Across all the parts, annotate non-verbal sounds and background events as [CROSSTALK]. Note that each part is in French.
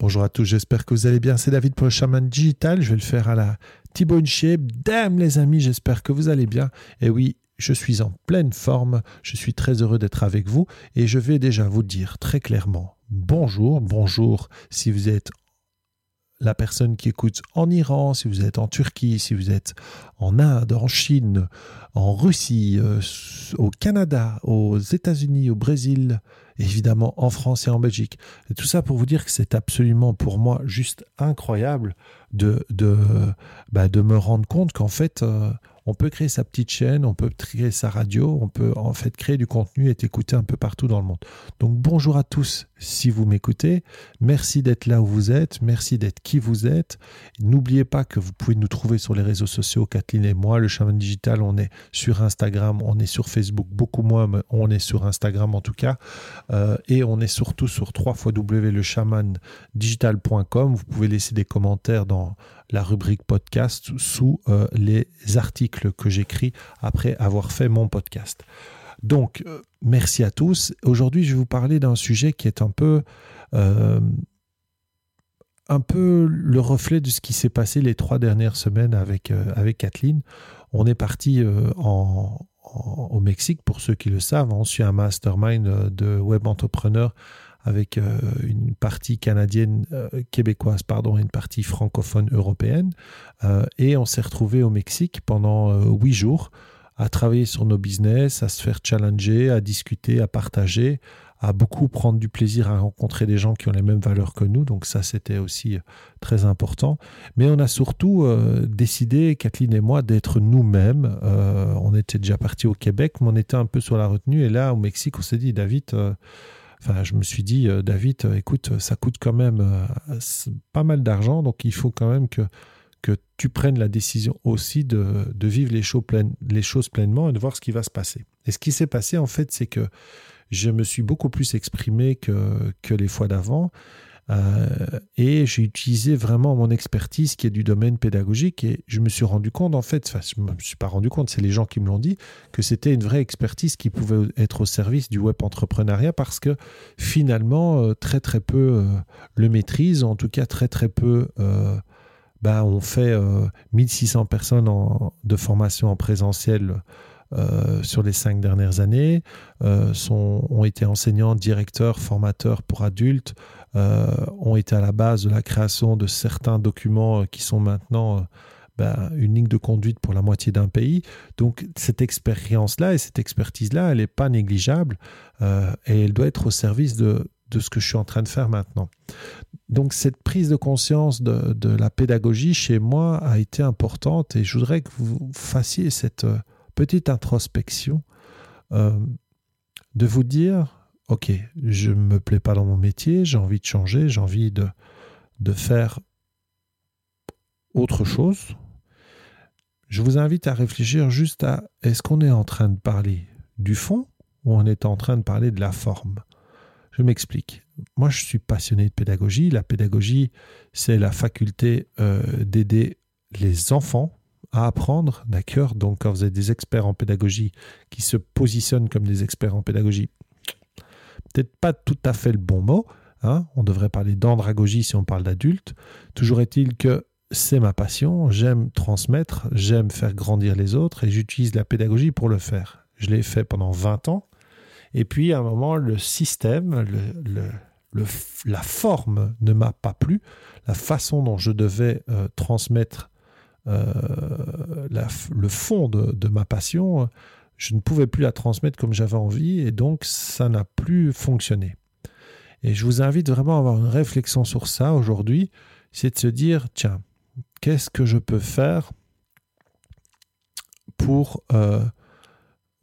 Bonjour à tous, j'espère que vous allez bien. C'est David pour le Chaman Digital. Je vais le faire à la T-Bone Shape. Les amis, j'espère que vous allez bien. Et oui, je suis en pleine forme. Je suis très heureux d'être avec vous. Et je vais déjà vous dire très clairement bonjour. Bonjour si vous êtes la personne qui écoute en Iran, si vous êtes en Turquie, si vous êtes en Inde, en Chine, en Russie, euh, au Canada, aux États-Unis, au Brésil, évidemment en France et en Belgique. Et tout ça pour vous dire que c'est absolument pour moi juste incroyable de, de, bah, me rendre compte qu'en fait, euh, on peut créer sa petite chaîne, on peut créer sa radio, on peut en fait créer du contenu et être un peu partout dans le monde. Donc bonjour à tous si vous m'écoutez. Merci d'être là où vous êtes, merci d'être qui vous êtes. N'oubliez pas que vous pouvez nous trouver sur les réseaux sociaux, Kathleen et moi, le Chaman Digital, on est sur Instagram, on est sur Facebook, beaucoup moins, mais on est sur Instagram en tout cas. Euh, et on est surtout sur www.lechamandigital.com. Vous pouvez laisser des commentaires dans la rubrique podcast sous euh, les articles que j'écris après avoir fait mon podcast. Donc, euh, merci à tous. Aujourd'hui, je vais vous parler d'un sujet qui est un peu, euh, le reflet de ce qui s'est passé les trois dernières semaines avec, avec Kathleen. On est parti au Mexique, pour ceux qui le savent. On suit un mastermind de web entrepreneurs avec euh, une partie canadienne, euh, québécoise, pardon, et une partie francophone européenne. Euh, et on s'est retrouvé au Mexique pendant huit jours à travailler sur nos business, à se faire challenger, à discuter, à partager, à beaucoup prendre du plaisir à rencontrer des gens qui ont les mêmes valeurs que nous. Donc ça, c'était aussi très important. Mais on a surtout décidé, Kathleen et moi, d'être nous-mêmes. on était déjà parti au Québec, mais on était un peu sur la retenue. Et là, au Mexique, on s'est dit, David, Enfin, je me suis dit, euh, David, euh, écoute, ça coûte quand même euh, pas mal d'argent, donc il faut quand même que, que tu prennes la décision aussi de, vivre les choses, les choses pleinement et de voir ce qui va se passer. Et ce qui s'est passé, en fait, c'est que je me suis beaucoup plus exprimé que, que les fois d'avant. Euh, et j'ai utilisé vraiment mon expertise qui est du domaine pédagogique et je me suis rendu compte, en fait, je ne me suis pas rendu compte, c'est les gens qui me l'ont dit, que c'était une vraie expertise qui pouvait être au service du web entrepreneuriat parce que finalement, euh, très très peu euh, le maîtrisent, en tout cas très très peu. Ben, on fait 1600 personnes en, de formation en présentiel euh, sur les cinq dernières années, euh, ont été enseignants, directeurs, formateurs pour adultes, euh, ont été à la base de la création de certains documents qui sont maintenant ben, une ligne de conduite pour la moitié d'un pays. Donc cette expérience-là et cette expertise-là, elle n'est pas négligeable et elle doit être au service de ce que je suis en train de faire maintenant. Donc cette prise de conscience de, la pédagogie chez moi a été importante et je voudrais que vous fassiez cette, petite introspection, euh, de vous dire, ok, je ne me plais pas dans mon métier, j'ai envie de changer, j'ai envie de faire autre chose. Je vous invite à réfléchir juste à est-ce qu'on est en train de parler du fond ou on est en train de parler de la forme? Je m'explique. Moi, je suis passionné de pédagogie. La pédagogie, c'est la faculté euh, d'aider les enfants à apprendre, d'accord Donc quand vous êtes des experts en pédagogie qui se positionnent comme des experts en pédagogie, peut-être pas tout à fait le bon mot, hein on devrait parler d'andragogie si on parle d'adultes, toujours est-il que c'est ma passion, j'aime transmettre, j'aime faire grandir les autres et j'utilise la pédagogie pour le faire. Je l'ai fait pendant 20 ans et puis à un moment le système, la forme ne m'a pas plu, la façon dont je devais euh, transmettre euh, le fond de, ma passion, je ne pouvais plus la transmettre comme j'avais envie et donc ça n'a plus fonctionné. Et je vous invite vraiment à avoir une réflexion sur ça aujourd'hui, c'est de se dire, tiens, qu'est-ce que je peux faire pour, euh,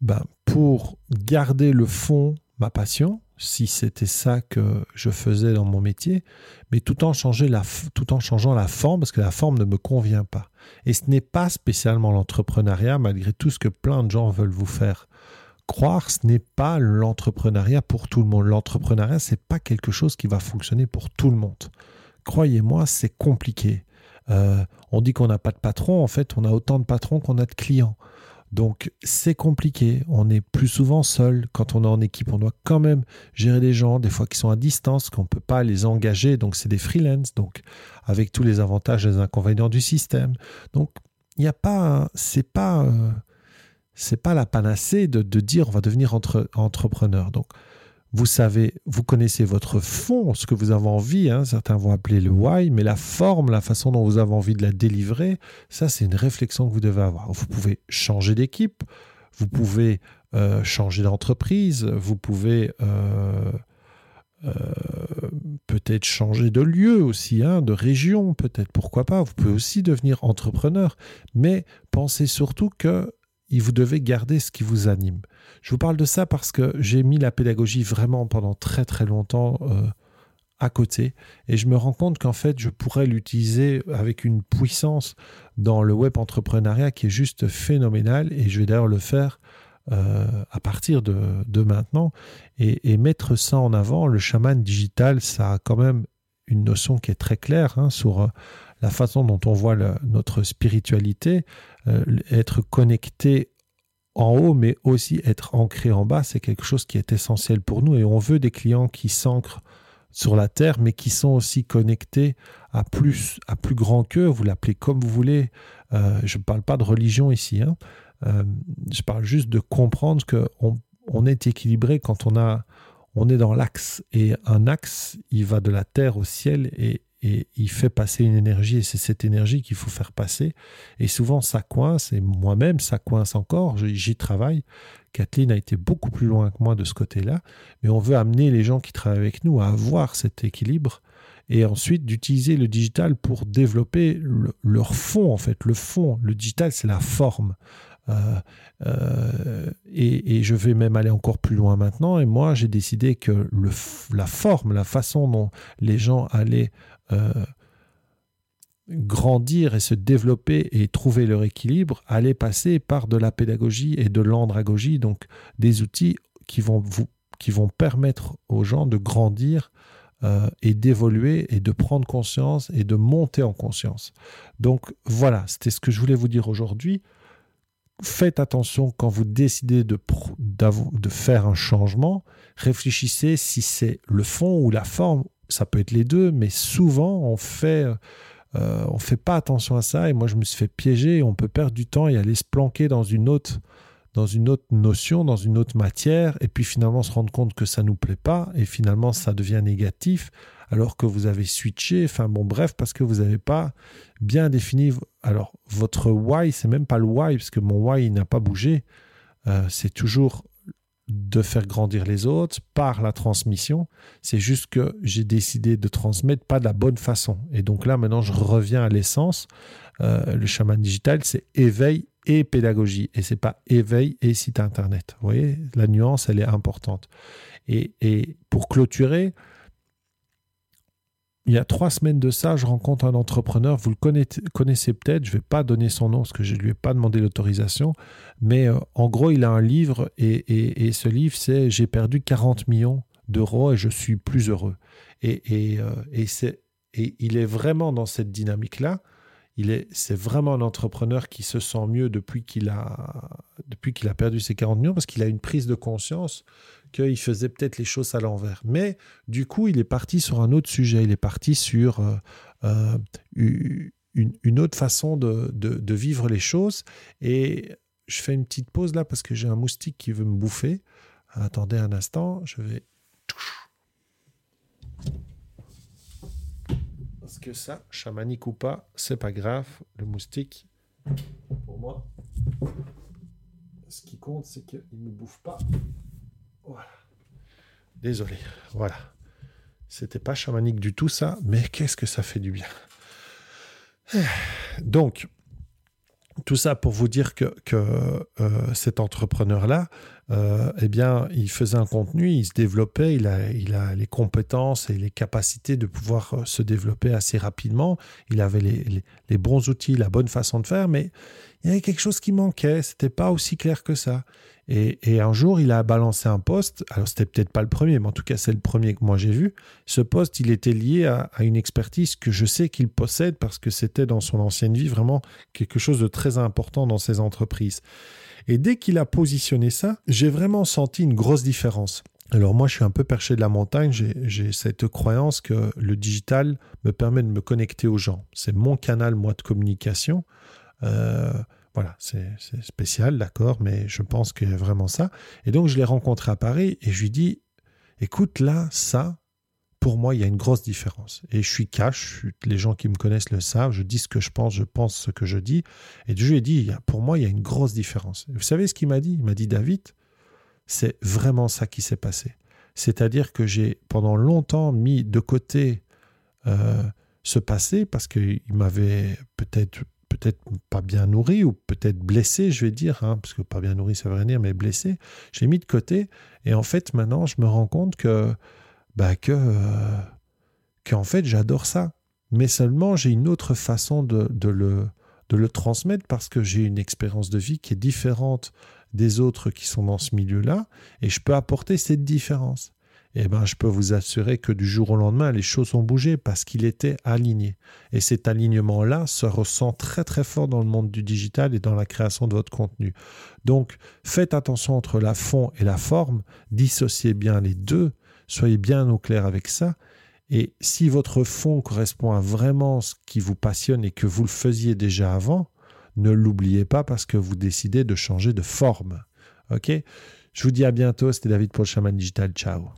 ben, pour garder le fond, ma passion, si c'était ça que je faisais dans mon métier, mais tout en, la, tout en changeant la forme, parce que la forme ne me convient pas. Et ce n'est pas spécialement l'entrepreneuriat, malgré tout ce que plein de gens veulent vous faire croire, ce n'est pas l'entrepreneuriat pour tout le monde. L'entrepreneuriat, c'est pas quelque chose qui va fonctionner pour tout le monde. Croyez-moi, c'est compliqué. Euh, on dit qu'on n'a pas de patron, en fait, on a autant de patrons qu'on a de clients. Donc c'est compliqué, on est plus souvent seul quand on est en équipe, on doit quand même gérer des gens, des fois qui sont à distance, qu'on ne peut pas les engager, donc c'est des freelance, donc avec tous les avantages et les inconvénients du système. Donc il n'y a pas, c'est pas, euh, c'est pas la panacée de, dire on va devenir entre, entrepreneur. Donc vous savez, vous connaissez votre fond, ce que vous avez envie, hein, certains vont appeler le why, mais la forme, la façon dont vous avez envie de la délivrer, ça c'est une réflexion que vous devez avoir. Vous pouvez changer d'équipe, vous pouvez euh, changer d'entreprise, vous pouvez euh, euh, peut-être changer de lieu aussi, hein, de région, peut-être, pourquoi pas. Vous pouvez aussi devenir entrepreneur, mais pensez surtout que vous devez garder ce qui vous anime. Je vous parle de ça parce que j'ai mis la pédagogie vraiment pendant très très longtemps euh, à côté et je me rends compte qu'en fait je pourrais l'utiliser avec une puissance dans le web entrepreneuriat qui est juste phénoménale et je vais d'ailleurs le faire euh, à partir de, maintenant et, mettre ça en avant. Le chaman digital, ça a quand même une notion qui est très claire hein, sur euh, la façon dont on voit notre spiritualité, être connecté en haut, mais aussi être ancré en bas, c'est quelque chose qui est essentiel pour nous. Et on veut des clients qui s'ancrent sur la terre, mais qui sont aussi connectés à plus, à plus grand qu'eux. Vous l'appelez comme vous voulez. Euh, je ne parle pas de religion ici. Hein. Euh, je parle juste de comprendre qu'on on est équilibré quand on, a, on est dans l'axe. Et un axe, il va de la terre au ciel. Et, et il fait passer une énergie et c'est cette énergie qu'il faut faire passer. Et souvent ça coince et moi-même ça coince encore, j'y travaille. Kathleen a été beaucoup plus loin que moi de ce côté-là, mais on veut amener les gens qui travaillent avec nous à avoir cet équilibre et ensuite d'utiliser le digital pour développer leur fond en fait. Le fond, le digital c'est la forme. Euh, euh, et, je vais même aller encore plus loin maintenant. Et moi, j'ai décidé que le, la forme, la façon dont les gens allaient grandir et se développer et trouver leur équilibre, aller passer par de la pédagogie et de l'andragogie, donc des outils qui vont, vous, qui vont permettre aux gens de grandir euh, et d'évoluer et de prendre conscience et de monter en conscience. Donc voilà, c'était ce que je voulais vous dire aujourd'hui. Faites attention quand vous décidez de, de faire un changement, réfléchissez si c'est le fond ou la forme ça peut être les deux, mais souvent on fait, euh, on fait pas attention à ça. Et moi, je me suis fait piéger. on peut perdre du temps et aller se planquer dans une autre, dans une autre notion, dans une autre matière, et puis finalement se rendre compte que ça nous plaît pas, et finalement ça devient négatif, alors que vous avez switché. Enfin bon, bref, parce que vous n'avez pas bien défini. Alors votre why, c'est même pas le why, parce que mon why n'a pas bougé. Euh, c'est toujours de faire grandir les autres par la transmission. C'est juste que j'ai décidé de transmettre pas de la bonne façon. Et donc là, maintenant, je reviens à l'essence. Euh, le chaman digital, c'est éveil et pédagogie. Et c'est pas éveil et site internet. Vous voyez, la nuance, elle est importante. Et, et pour clôturer, il y a trois semaines de ça, je rencontre un entrepreneur, vous le connaissez, peut-être, je ne vais pas donner son nom parce que je ne lui ai pas demandé l'autorisation, mais euh, en gros, il a un livre et, ce livre, c'est J'ai perdu 40 millions d'euros et je suis plus heureux. Et, euh, et il est vraiment dans cette dynamique-là. C'est vraiment un entrepreneur qui se sent mieux depuis qu'il a, depuis qu'il a perdu ses 40 millions parce qu'il a une prise de conscience qu'il faisait peut-être les choses à l'envers. Mais du coup, il est parti sur un autre sujet. Il est parti sur euh, euh, une, autre façon de, vivre les choses. Et je fais une petite pause là parce que j'ai un moustique qui veut me bouffer. Attendez un instant, je vais. Parce que ça, chamanique ou pas, c'est pas grave. Le moustique, pour moi, ce qui compte, c'est qu'il ne me bouffe pas. Désolé. Voilà. C'était pas chamanique du tout ça, mais qu'est-ce que ça fait du bien. [SIGHS] Donc, tout ça pour vous dire que, euh, cet entrepreneur-là, euh, eh bien, il faisait un contenu, il se développait, il a, il a les compétences et les capacités de pouvoir euh, se développer assez rapidement. Il avait les, les bons outils, la bonne façon de faire, mais il y avait quelque chose qui manquait. C'était pas aussi clair que ça. Et, un jour, il a balancé un poste. Alors, c'était peut-être pas le premier, mais en tout cas, c'est le premier que moi j'ai vu. Ce poste, il était lié à, une expertise que je sais qu'il possède parce que c'était dans son ancienne vie vraiment quelque chose de très important dans ses entreprises. Et dès qu'il a positionné ça, j'ai vraiment senti une grosse différence. Alors moi, je suis un peu perché de la montagne. J'ai cette croyance que le digital me permet de me connecter aux gens. C'est mon canal, moi, de communication. Euh, voilà, c'est spécial, d'accord, mais je pense qu'il y a vraiment ça. Et donc, je l'ai rencontré à Paris et je lui dis, écoute, là, ça, pour moi, il y a une grosse différence. Et je suis cash, les gens qui me connaissent le savent, je dis ce que je pense, je pense ce que je dis. Et je lui ai dit, pour moi, il y a une grosse différence. vous savez ce qu'il m'a dit? Il m'a dit, David, c'est vraiment ça qui s'est passé. C'est-à-dire que j'ai pendant longtemps mis de côté euh, ce passé parce qu'il m'avait peut-être peut-être pas bien nourri ou peut-être blessé, je vais dire, hein, parce que pas bien nourri, ça veut rien dire, mais blessé, j'ai mis de côté. Et en fait, maintenant, je me rends compte que, bah, que, euh, qu'en fait, j'adore ça. Mais seulement, j'ai une autre façon de, de, le, de le transmettre parce que j'ai une expérience de vie qui est différente des autres qui sont dans ce milieu-là et je peux apporter cette différence eh ben, je peux vous assurer que du jour au lendemain, les choses ont bougé parce qu'il était aligné. Et cet alignement-là se ressent très très fort dans le monde du digital et dans la création de votre contenu. Donc, faites attention entre la fond et la forme, dissociez bien les deux, soyez bien au clair avec ça. Et si votre fond correspond à vraiment ce qui vous passionne et que vous le faisiez déjà avant, ne l'oubliez pas parce que vous décidez de changer de forme. OK? Je vous dis à bientôt, c'était David pour le Chaman Digital. Ciao